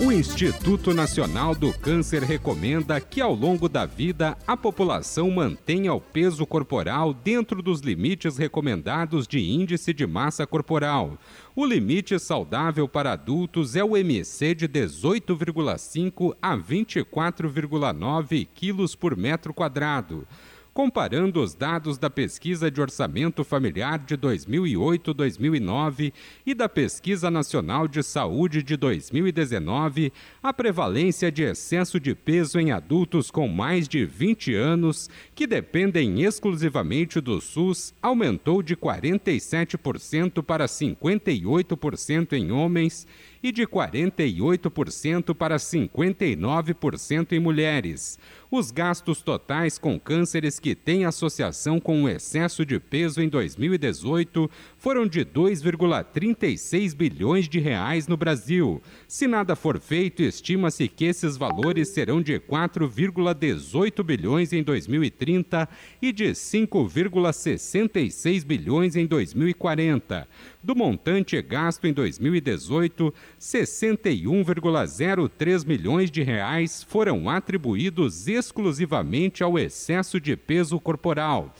O Instituto Nacional do Câncer recomenda que ao longo da vida a população mantenha o peso corporal dentro dos limites recomendados de índice de massa corporal. O limite saudável para adultos é o MC de 18,5 a 24,9 quilos por metro quadrado comparando os dados da Pesquisa de Orçamento Familiar de 2008-2009 e da Pesquisa Nacional de Saúde de 2019, a prevalência de excesso de peso em adultos com mais de 20 anos, que dependem exclusivamente do SUS, aumentou de 47% para 58% em homens e de 48% para 59% em mulheres. Os gastos totais com cânceres que têm associação com o excesso de peso em 2018 foram de 2,36 bilhões de reais no Brasil. Se nada for feito, estima-se que esses valores serão de 4,18 bilhões em 2030 e de 5,66 bilhões em 2040. Do montante gasto em 2018, 61,03 milhões de reais foram atribuídos exclusivamente ao excesso de peso corporal.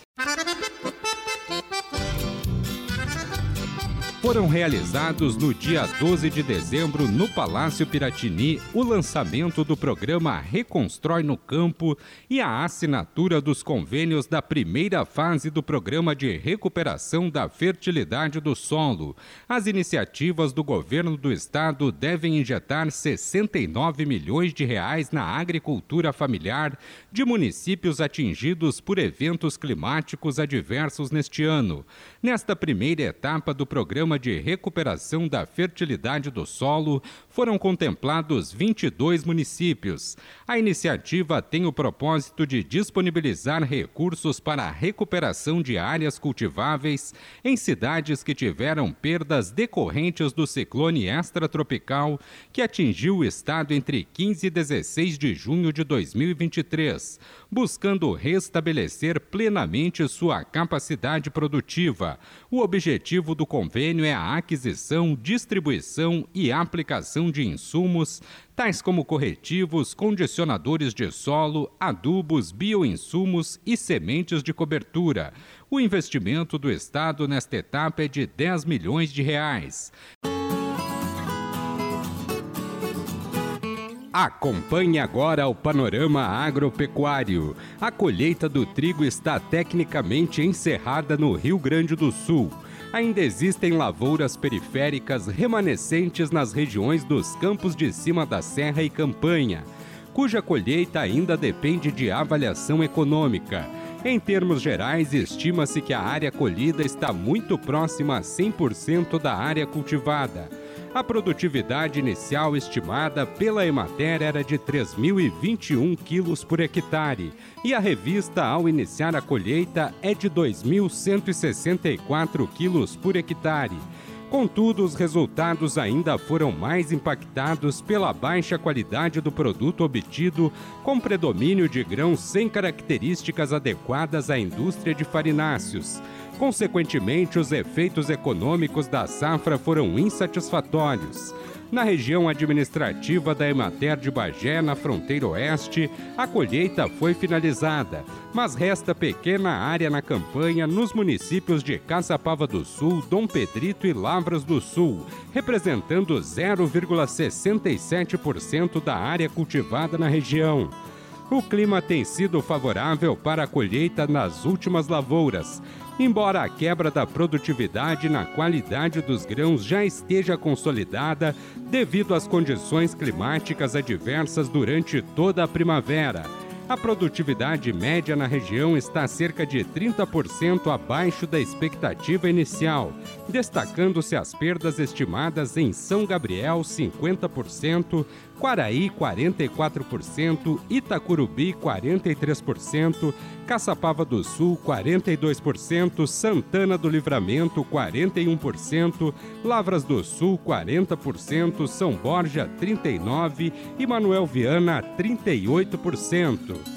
Foram realizados no dia 12 de dezembro no Palácio Piratini o lançamento do programa Reconstrói no Campo e a assinatura dos convênios da primeira fase do programa de recuperação da fertilidade do solo. As iniciativas do governo do estado devem injetar 69 milhões de reais na agricultura familiar de municípios atingidos por eventos climáticos adversos neste ano. Nesta primeira etapa do programa de Recuperação da Fertilidade do Solo, foram contemplados 22 municípios. A iniciativa tem o propósito de disponibilizar recursos para a recuperação de áreas cultiváveis em cidades que tiveram perdas decorrentes do ciclone extratropical que atingiu o estado entre 15 e 16 de junho de 2023, buscando restabelecer plenamente sua capacidade produtiva. O objetivo do convênio é a aquisição, distribuição e aplicação de insumos, tais como corretivos, condicionadores de solo, adubos, bioinsumos e sementes de cobertura. O investimento do Estado nesta etapa é de 10 milhões de reais. Acompanhe agora o panorama agropecuário. A colheita do trigo está tecnicamente encerrada no Rio Grande do Sul ainda existem lavouras periféricas remanescentes nas regiões dos campos de cima da Serra e Campanha, cuja colheita ainda depende de avaliação econômica. Em termos gerais, estima-se que a área colhida está muito próxima a 100% da área cultivada a produtividade inicial estimada pela Emater era de 3.021 quilos por hectare e a revista, ao iniciar a colheita, é de 2.164 quilos por hectare. Contudo, os resultados ainda foram mais impactados pela baixa qualidade do produto obtido, com predomínio de grãos sem características adequadas à indústria de farináceos. Consequentemente, os efeitos econômicos da safra foram insatisfatórios. Na região administrativa da Emater de Bagé, na fronteira oeste, a colheita foi finalizada, mas resta pequena área na campanha nos municípios de Caçapava do Sul, Dom Pedrito e Lavras do Sul, representando 0,67% da área cultivada na região. O clima tem sido favorável para a colheita nas últimas lavouras, Embora a quebra da produtividade na qualidade dos grãos já esteja consolidada devido às condições climáticas adversas durante toda a primavera, a produtividade média na região está cerca de 30% abaixo da expectativa inicial, destacando-se as perdas estimadas em São Gabriel 50%, Quaraí 44%, Itacurubi 43%, Caçapava do Sul 42%, Santana do Livramento 41%, Lavras do Sul 40%, São Borja 39% e Manuel Viana 38%.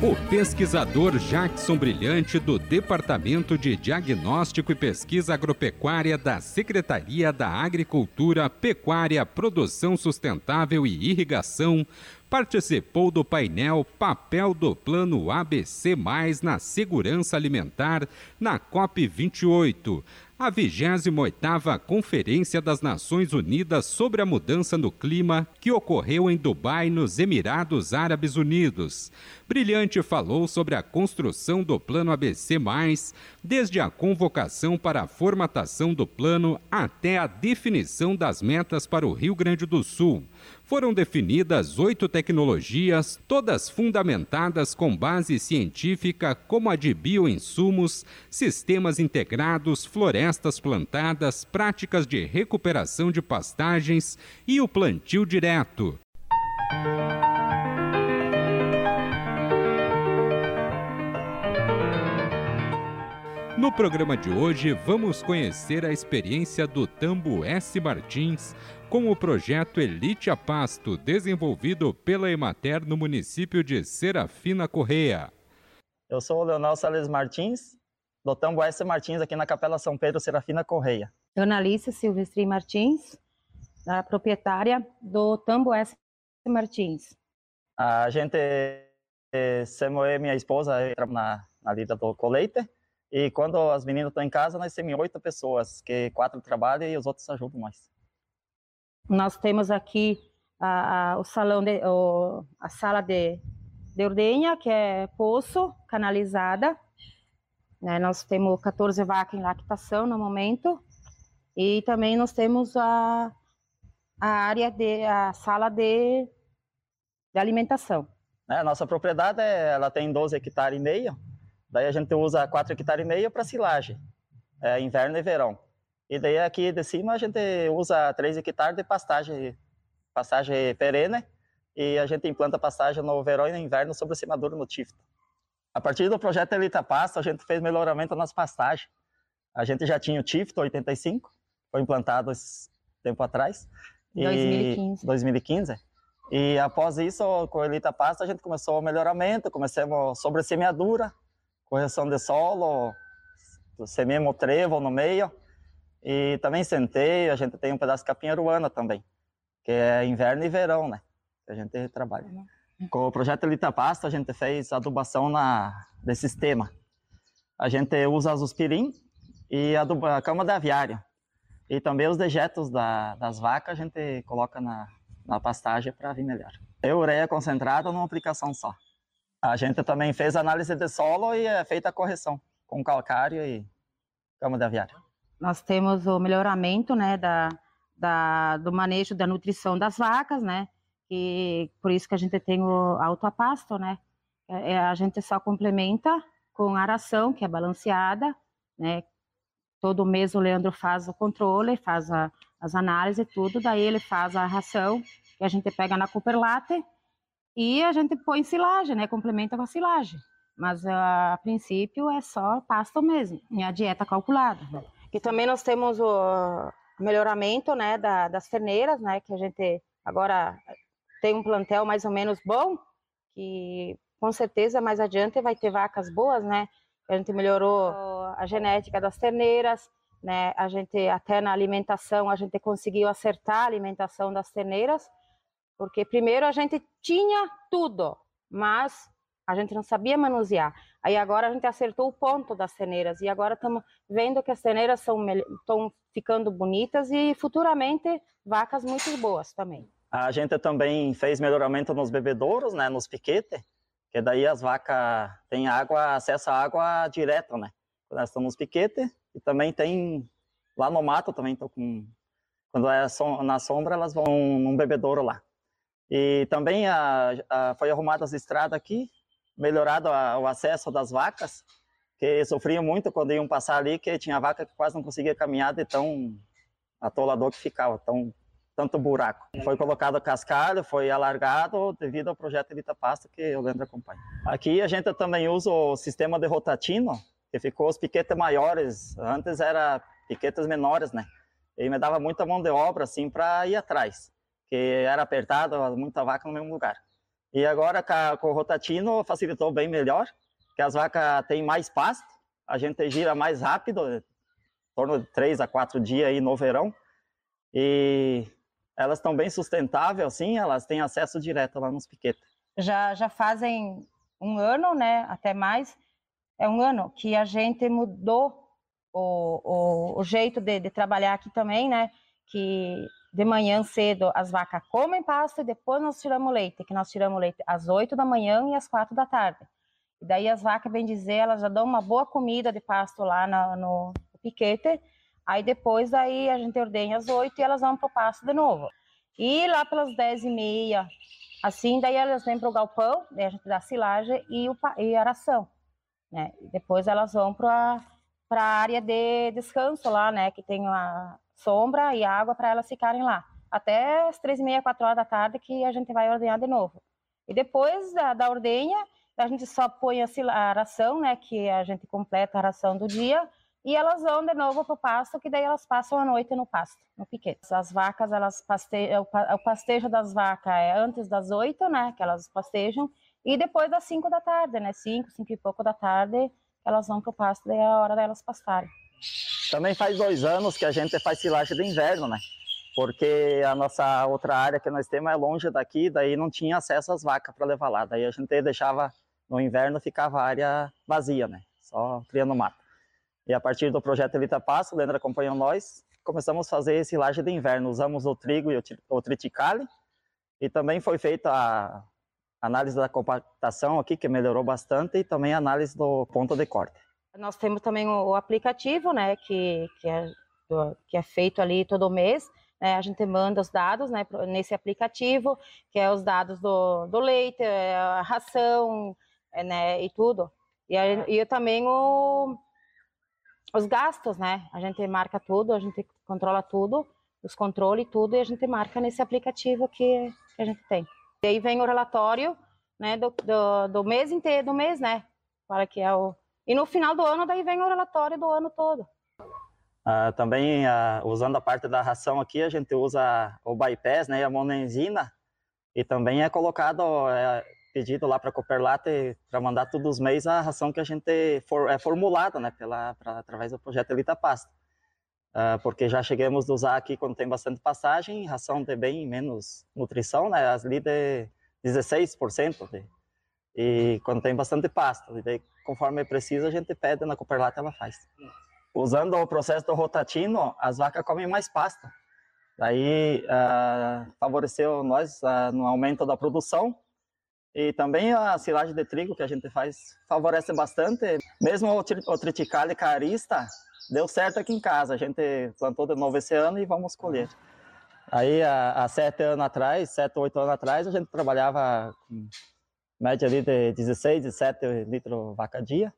O pesquisador Jackson Brilhante, do Departamento de Diagnóstico e Pesquisa Agropecuária da Secretaria da Agricultura, Pecuária, Produção Sustentável e Irrigação, participou do painel Papel do Plano ABC na Segurança Alimentar na COP28, a 28ª Conferência das Nações Unidas sobre a Mudança no Clima, que ocorreu em Dubai, nos Emirados Árabes Unidos. Brilhante falou sobre a construção do Plano ABC+, desde a convocação para a formatação do plano até a definição das metas para o Rio Grande do Sul foram definidas oito tecnologias, todas fundamentadas com base científica, como a de bioinsumos, sistemas integrados, florestas plantadas, práticas de recuperação de pastagens e o plantio direto. No programa de hoje, vamos conhecer a experiência do Tambo S. Martins com o projeto Elite a Pasto, desenvolvido pela Emater no município de Serafina Correia. Eu sou o Leonel Salles Martins, do Tambo S. Martins, aqui na Capela São Pedro, Serafina Correia. Analice Silvestre Martins, a proprietária do Tambo S. Martins. A gente, Samuel e minha esposa, na, na lida do colete, e quando as meninas estão em casa, nós temos oito pessoas, que quatro trabalham e os outros ajudam nós. Nós temos aqui a, a, o salão, de, o, a sala de, de ordenha, que é poço, canalizada. Né? Nós temos 14 vacas em lactação no momento. E também nós temos a, a área de, a sala de, de alimentação. É, nossa propriedade é, ela tem 12 hectares e meio Daí a gente usa 4 hectares e meio para silagem, é, inverno e verão. E daí aqui de cima a gente usa 3 hectares de pastagem, pastagem perene, e a gente implanta pastagem no verão e no inverno sobre semadura no tifto. A partir do projeto Elita Pasta, a gente fez melhoramento nas pastagens. A gente já tinha o tifto 85, foi implantado esse tempo atrás. 2015. 2015. E após isso, com a Elita Pasta, a gente começou o melhoramento, começamos sobre semeadura, correção de solo, sememos trevo no meio e também centeio, a gente tem um pedaço de capim aruana também, que é inverno e verão, né? A gente trabalha. Uhum. Com o projeto Elita Pasta, a gente fez adubação na, de sistema. A gente usa azuspirim e aduba, a cama de aviário. E também os dejetos da, das vacas a gente coloca na, na pastagem para vir melhor. É ureia concentrada numa aplicação só. A gente também fez análise de solo e é feita a correção com calcário e cama de aviário. Nós temos o melhoramento né, da, da, do manejo da nutrição das vacas, né? E por isso que a gente tem o autoapasto, né? É, é, a gente só complementa com aração, que é balanceada, né? Todo mês o Leandro faz o controle, faz a, as análises e tudo, daí ele faz a ração que a gente pega na Cooper Latte e a gente põe silagem, né? Complementa com a silagem. Mas a, a princípio é só pasto mesmo, e a dieta calculada. Né? E também nós temos o melhoramento, né, da, das terneiras, né, que a gente agora tem um plantel mais ou menos bom, que com certeza mais adiante vai ter vacas boas, né? A gente melhorou a genética das terneiras, né? A gente até na alimentação a gente conseguiu acertar a alimentação das terneiras porque primeiro a gente tinha tudo, mas a gente não sabia manusear. Aí agora a gente acertou o ponto das ceneiras e agora estamos vendo que as ceneiras estão ficando bonitas e futuramente vacas muito boas também. A gente também fez melhoramento nos bebedouros, né, nos piquetes, que daí as vacas têm água, acesso à água direto, né? Quando elas estão nos piquetes e também tem lá no mato também, tô com quando é na sombra elas vão num bebedouro lá. E também a, a, foi arrumada as estradas aqui, melhorado a, o acesso das vacas, que sofriam muito quando iam passar ali, que tinha vaca que quase não conseguia caminhar de tão atolador que ficava, tão, tanto buraco. Foi colocado cascalho, foi alargado devido ao projeto Elita Pasto que o Leandro acompanha. Aqui a gente também usa o sistema de rotatino, que ficou os piquetes maiores. Antes era piquetes menores, né? E me dava muita mão de obra assim para ir atrás, que era apertado, muita vaca no mesmo lugar. E agora com o rotatino facilitou bem melhor, que as vacas têm mais pasto, a gente gira mais rápido, em torno de três a quatro dias aí no verão. E elas estão bem sustentáveis, assim, elas têm acesso direto lá nos piquetes. Já, já fazem um ano, né, até mais, é um ano que a gente mudou o, o, o jeito de, de, trabalhar aqui também, né, que de manhã cedo as vacas comem pasto e depois nós tiramos leite, que nós tiramos leite às 8 da manhã e às 4 da tarde. E daí as vacas, bem dizer, elas já dão uma boa comida de pasto lá no, no piquete, Aí depois aí a gente ordenha às oito e elas vão pro pasto de novo. E lá pelas dez e meia, assim, daí elas vêm pro galpão, daí a gente dá silagem e, o, e aração, né? E depois elas vão para para a área de descanso lá, né? Que tem a sombra e água para elas ficarem lá. Até as três e meia, quatro horas da tarde que a gente vai ordenhar de novo. E depois da, da ordenha, a gente só põe a, ração, né? Que a gente completa a ração do dia e elas vão de novo para o pasto, que daí elas passam a noite no pasto, no piquete. As vacas, elas pastejam, o pastejo das vacas é antes das oito, né, que elas pastejam, e depois das cinco da tarde, né, cinco, cinco e pouco da tarde, elas vão para o pasto, daí é a hora delas pastarem. Também faz dois anos que a gente faz silagem de inverno, né, porque a nossa outra área que nós temos é longe daqui, daí não tinha acesso às vacas para levar lá, daí a gente deixava, no inverno ficava a área vazia, né, só criando mato. E a partir do projeto Elita Passo, o Leandro acompanhou nós, começamos a fazer laje de inverno. Usamos o trigo e o triticale, e também foi feita a análise da compactação aqui, que melhorou bastante, e também a análise do ponto de corte. Nós temos também o aplicativo, né, que, que, é, que é feito ali todo mês, né, a gente manda os dados né, nesse aplicativo, que é os dados do, do leite, é, a ração, é, né, e tudo. E, e também o, os gastos, né? A gente marca tudo, a gente controla tudo, os controles tudo, e a gente marca nesse aplicativo que, que a gente tem. E aí vem o relatório, né, do, do, do mês inteiro, do mês, né? Para que é o e no final do ano daí vem o relatório do ano todo. Uh, também uh, usando a parte da ração aqui, a gente usa o bypass, né, a monenzina, e também é colocado uh, pedido lá para a Cooperlate para mandar todos os meses a ração que a gente for, é formulada, né, pela, pra, através do projeto Elita Pasta. Uh, porque já chegamos a usar aqui quando tem bastante passagem, ração de bem menos nutrição, né, as ali de 16%, de, e quando tem bastante pasta, conforme precisa, a gente pede na Cooperlate, ela faz. Usando o processo do rotatino, as vacas comem mais pasta. Daí uh, favoreceu nós uh, no aumento da produção e também a silagem de trigo que a gente faz favorece bastante. Mesmo o, o triticale carista deu certo aqui em casa. A gente plantou de novo esse ano e vamos colher. Aí, há, há sete anos atrás, sete, oito anos atrás, a gente trabalhava com média ali de 16, 17 litros vaca dia.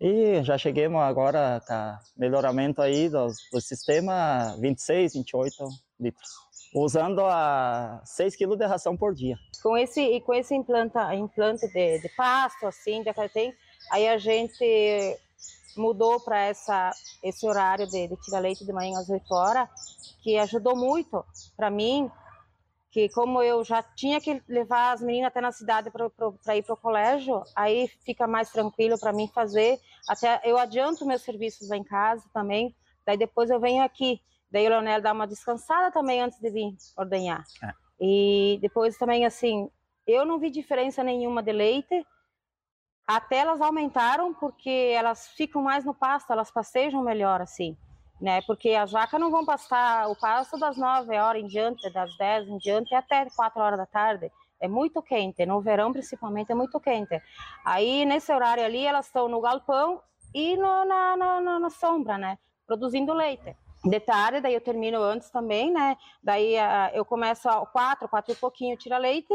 E já chegamos agora com melhoramento aí do, do sistema 26, 28 litros usando a 6 kg de ração por dia. Com esse e com esse implanta, implante de, de pasto assim, que tem, aí a gente mudou para essa esse horário de, de tirar leite de manhã às 8 horas, que ajudou muito para mim, que como eu já tinha que levar as meninas até na cidade para ir para o colégio, aí fica mais tranquilo para mim fazer. Até eu adianto meus serviços lá em casa também, daí depois eu venho aqui Daí o Leonel dá uma descansada também antes de vir ordenhar. É. E depois também, assim, eu não vi diferença nenhuma de leite. Até elas aumentaram porque elas ficam mais no pasto, elas pastejam melhor, assim, né? Porque as vacas não vão pastar o pasto das 9 horas em diante, das 10 em diante, até 4 horas da tarde. É muito quente, no verão principalmente é muito quente. Aí nesse horário ali elas estão no galpão e no, na, na, na sombra, né? Produzindo leite de tarde, daí eu termino antes também, né? Daí uh, eu começo a quatro, quatro e pouquinho tira leite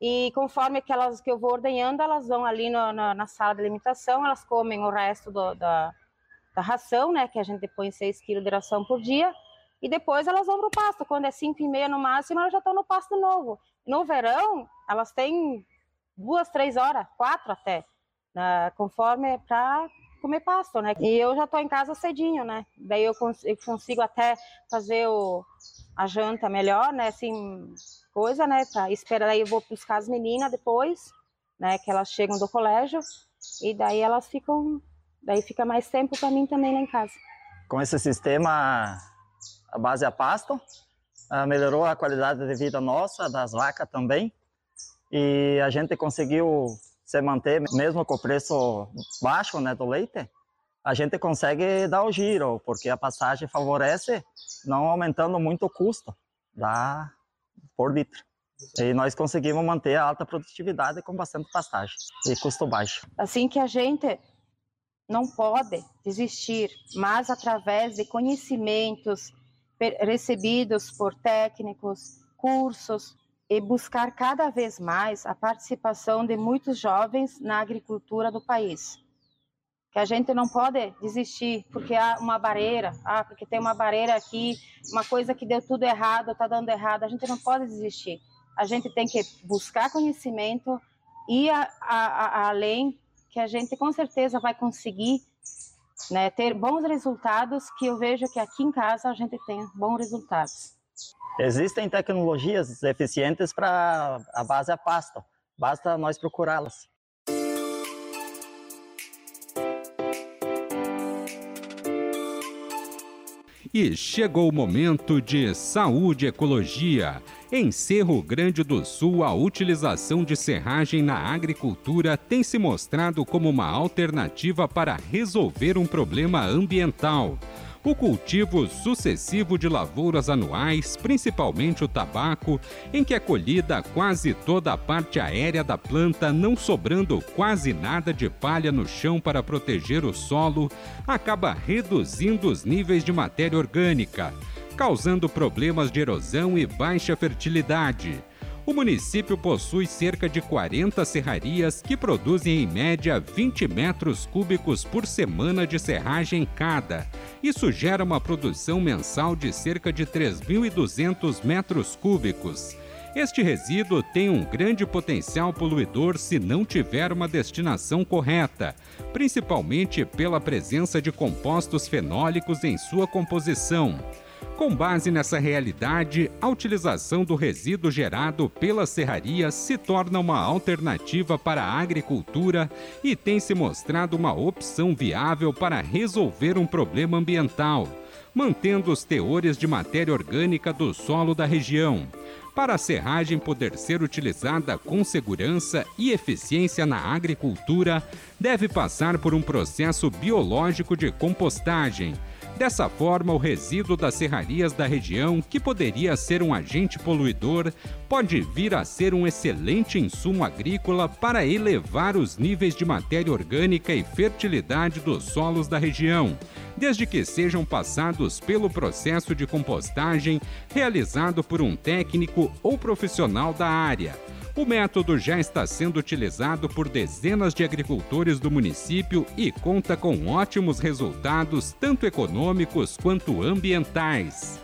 e conforme aquelas que eu vou ordenhando, elas vão ali no, na, na, sala de alimentação, elas comem o resto do, da, da ração, né? Que a gente põe 6 quilos de ração por dia e depois elas vão para o pasto. Quando é 5 e meia no máximo, elas já estão no pasto novo. No verão, elas têm duas, três horas, quatro até, né, conforme para comer pasto, né? E eu já estou em casa cedinho, né? Daí eu, cons eu consigo até fazer o, a janta melhor, né? Assim, coisa, né? Pra esperar, daí eu vou buscar as meninas depois, né? Que elas chegam do colégio e daí elas ficam, daí fica mais tempo para mim também lá em casa. Com esse sistema, a base é a pasto, ah, melhorou a qualidade de vida nossa, das vacas também, e a gente conseguiu se manter, mesmo com o preço baixo né, do leite, a gente consegue dar o giro, porque a passagem favorece, não aumentando muito o custo da, por litro. E nós conseguimos manter a alta produtividade com bastante pastagem e custo baixo. Assim que a gente não pode desistir, mas através de conhecimentos recebidos por técnicos, cursos, e buscar cada vez mais a participação de muitos jovens na agricultura do país. Que a gente não pode desistir porque há uma barreira, ah, porque tem uma barreira aqui, uma coisa que deu tudo errado, está dando errado. A gente não pode desistir. A gente tem que buscar conhecimento e a, a, a, além que a gente com certeza vai conseguir né, ter bons resultados, que eu vejo que aqui em casa a gente tem bons resultados. Existem tecnologias eficientes para a base a pasta, basta nós procurá-las. E chegou o momento de saúde e ecologia. Em Cerro Grande do Sul, a utilização de serragem na agricultura tem se mostrado como uma alternativa para resolver um problema ambiental o cultivo sucessivo de lavouras anuais, principalmente o tabaco, em que é colhida quase toda a parte aérea da planta, não sobrando quase nada de palha no chão para proteger o solo, acaba reduzindo os níveis de matéria orgânica, causando problemas de erosão e baixa fertilidade. O município possui cerca de 40 serrarias que produzem em média 20 metros cúbicos por semana de serragem cada. Isso gera uma produção mensal de cerca de 3.200 metros cúbicos. Este resíduo tem um grande potencial poluidor se não tiver uma destinação correta, principalmente pela presença de compostos fenólicos em sua composição. Com base nessa realidade, a utilização do resíduo gerado pela serraria se torna uma alternativa para a agricultura e tem se mostrado uma opção viável para resolver um problema ambiental, mantendo os teores de matéria orgânica do solo da região. Para a serragem poder ser utilizada com segurança e eficiência na agricultura, deve passar por um processo biológico de compostagem Dessa forma, o resíduo das serrarias da região, que poderia ser um agente poluidor, pode vir a ser um excelente insumo agrícola para elevar os níveis de matéria orgânica e fertilidade dos solos da região, desde que sejam passados pelo processo de compostagem realizado por um técnico ou profissional da área. O método já está sendo utilizado por dezenas de agricultores do município e conta com ótimos resultados, tanto econômicos quanto ambientais.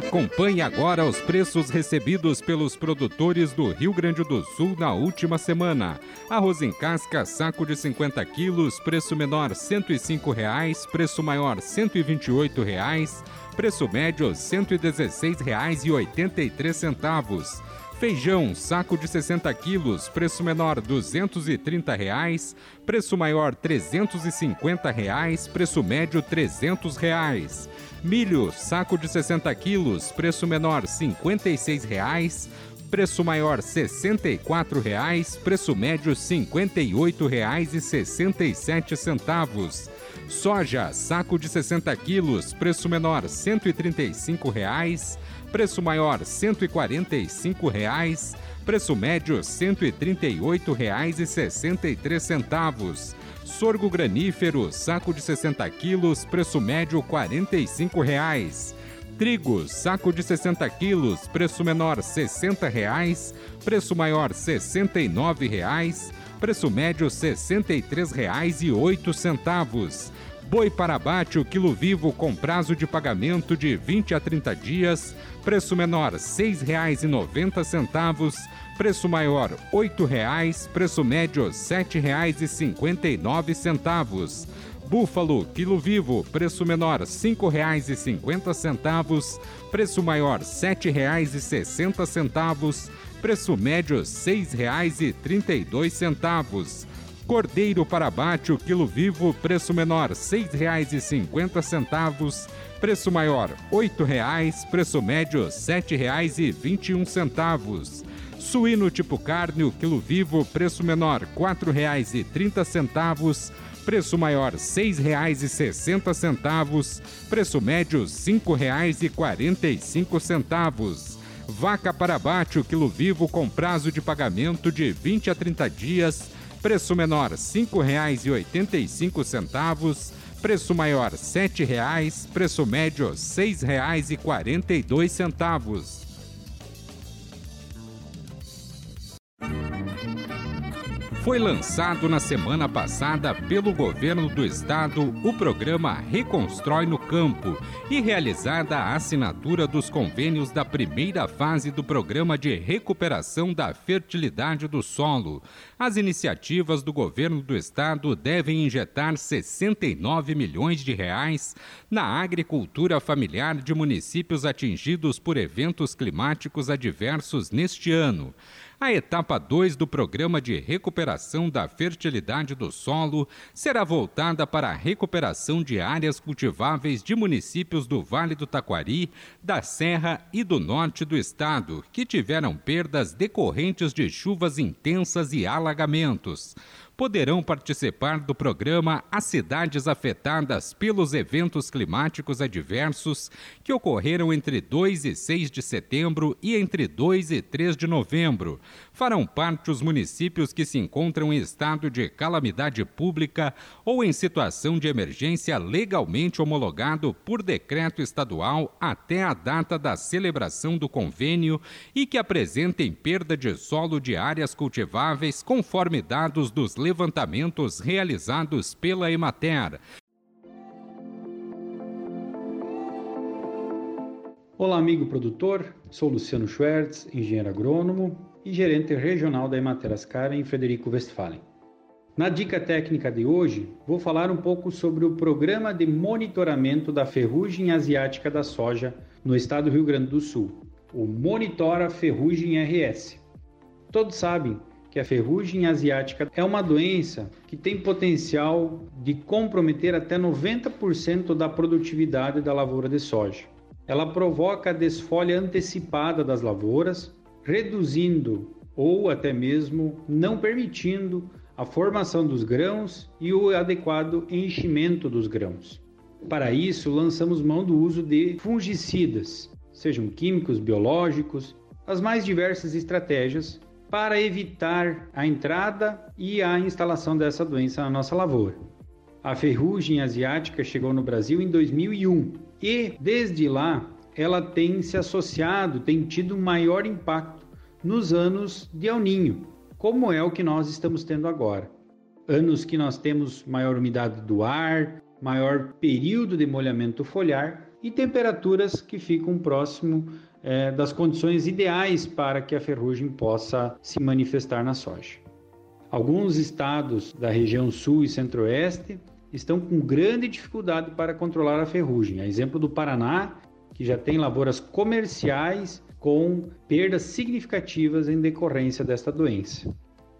Acompanhe agora os preços recebidos pelos produtores do Rio Grande do Sul na última semana. Arroz em casca, saco de 50 quilos, preço menor 105 reais, preço maior 128 reais, preço médio R$ 116,83. Feijão, saco de 60 quilos, preço menor 230 reais, preço maior 350 reais, preço médio 300 reais. Milho, saco de 60 quilos, preço menor R$ 56,00, preço maior R$ 64,00, preço médio R$ 58,67. Soja, saco de 60 quilos, preço menor R$ 135,00, preço maior R$ 145,00, preço médio R$ 138,63. Sorgo granífero, saco de 60 quilos, preço médio R$ 45,00. Trigo, saco de 60 quilos, preço menor R$ 60,00, preço maior R$ 69,00, preço médio R$ 63,08. Boi para abate, o quilo vivo com prazo de pagamento de 20 a 30 dias, preço menor R$ 6,90, preço maior R$ 8,00, preço médio R$ 7,59. Búfalo, quilo vivo, preço menor R$ 5,50, preço maior R$ 7,60, preço médio R$ 6,32. Cordeiro para abate, quilo vivo, preço menor R$ 6,50, preço maior R$ 8,00, preço médio R$ 7,21. Suíno tipo carne, o quilo vivo, preço menor R$ 4,30, preço maior R$ 6,60, preço médio R$ 5,45. Vaca para abate, o quilo vivo com prazo de pagamento de 20 a 30 dias, preço menor R$ 5,85, preço maior R$ 7,00, preço médio R$ 6,42. Foi lançado na semana passada pelo governo do estado o programa Reconstrói no Campo e realizada a assinatura dos convênios da primeira fase do programa de recuperação da fertilidade do solo. As iniciativas do governo do estado devem injetar 69 milhões de reais na agricultura familiar de municípios atingidos por eventos climáticos adversos neste ano. A etapa 2 do Programa de Recuperação da Fertilidade do Solo será voltada para a recuperação de áreas cultiváveis de municípios do Vale do Taquari, da Serra e do Norte do Estado, que tiveram perdas decorrentes de chuvas intensas e alagamentos poderão participar do programa as cidades afetadas pelos eventos climáticos adversos que ocorreram entre 2 e 6 de setembro e entre 2 e 3 de novembro. Farão parte os municípios que se encontram em estado de calamidade pública ou em situação de emergência legalmente homologado por decreto estadual até a data da celebração do convênio e que apresentem perda de solo de áreas cultiváveis conforme dados dos levantamentos realizados pela Emater. Olá, amigo produtor. Sou Luciano Schwertz, engenheiro agrônomo e gerente regional da Emater Ascar em Frederico Westphalen. Na dica técnica de hoje, vou falar um pouco sobre o programa de monitoramento da ferrugem asiática da soja no estado do Rio Grande do Sul, o Monitora Ferrugem RS. Todos sabem que a ferrugem asiática é uma doença que tem potencial de comprometer até 90% da produtividade da lavoura de soja. Ela provoca a desfolha antecipada das lavouras, reduzindo ou até mesmo não permitindo a formação dos grãos e o adequado enchimento dos grãos. Para isso, lançamos mão do uso de fungicidas, sejam químicos, biológicos, as mais diversas estratégias para evitar a entrada e a instalação dessa doença na nossa lavoura. A ferrugem asiática chegou no Brasil em 2001 e, desde lá, ela tem se associado, tem tido maior impacto nos anos de El Ninho, como é o que nós estamos tendo agora. Anos que nós temos maior umidade do ar, maior período de molhamento foliar e temperaturas que ficam próximo é, das condições ideais para que a ferrugem possa se manifestar na soja. Alguns estados da região sul e centro-oeste estão com grande dificuldade para controlar a ferrugem. A exemplo do Paraná, que já tem lavouras comerciais com perdas significativas em decorrência desta doença.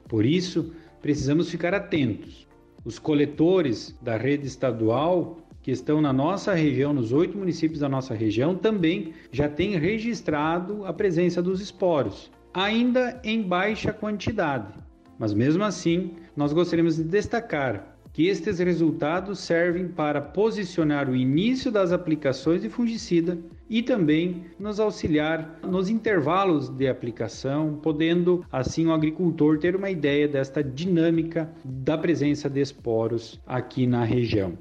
Por isso, precisamos ficar atentos. Os coletores da rede estadual que estão na nossa região, nos oito municípios da nossa região, também já têm registrado a presença dos esporos, ainda em baixa quantidade. Mas mesmo assim, nós gostaríamos de destacar que estes resultados servem para posicionar o início das aplicações de fungicida e também nos auxiliar nos intervalos de aplicação, podendo assim o agricultor ter uma ideia desta dinâmica da presença de esporos aqui na região.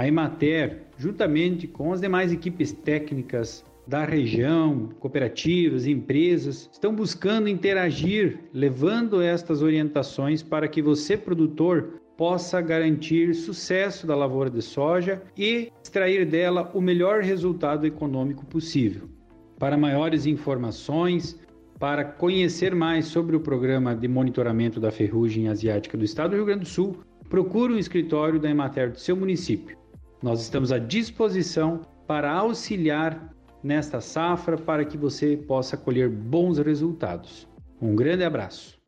A Emater, juntamente com as demais equipes técnicas da região, cooperativas, empresas, estão buscando interagir, levando estas orientações para que você, produtor, possa garantir sucesso da lavoura de soja e extrair dela o melhor resultado econômico possível. Para maiores informações, para conhecer mais sobre o programa de monitoramento da ferrugem asiática do Estado do Rio Grande do Sul, procure o escritório da Emater do seu município. Nós estamos à disposição para auxiliar nesta safra para que você possa colher bons resultados. Um grande abraço.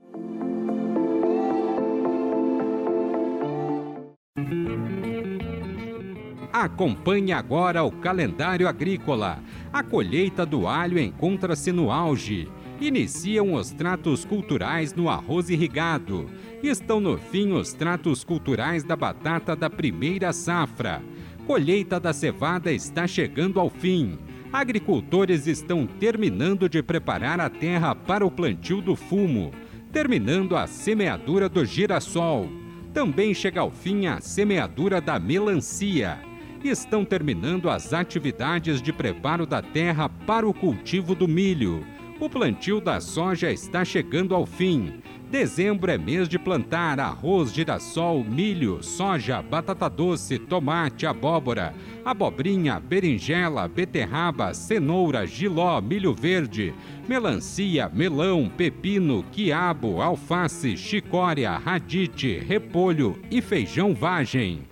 Acompanhe agora o calendário agrícola. A colheita do alho encontra-se no auge. Iniciam os tratos culturais no arroz irrigado. Estão no fim os tratos culturais da batata da primeira safra. Colheita da cevada está chegando ao fim agricultores estão terminando de preparar a terra para o plantio do fumo, terminando a semeadura do girassol. Também chega ao fim a semeadura da melancia. Estão terminando as atividades de preparo da terra para o cultivo do milho. O plantio da soja está chegando ao fim. Dezembro é mês de plantar arroz, girassol, milho, soja, batata doce, tomate, abóbora, abobrinha, berinjela, beterraba, cenoura, giló, milho verde, melancia, melão, pepino, quiabo, alface, chicória, radite, repolho e feijão vagem.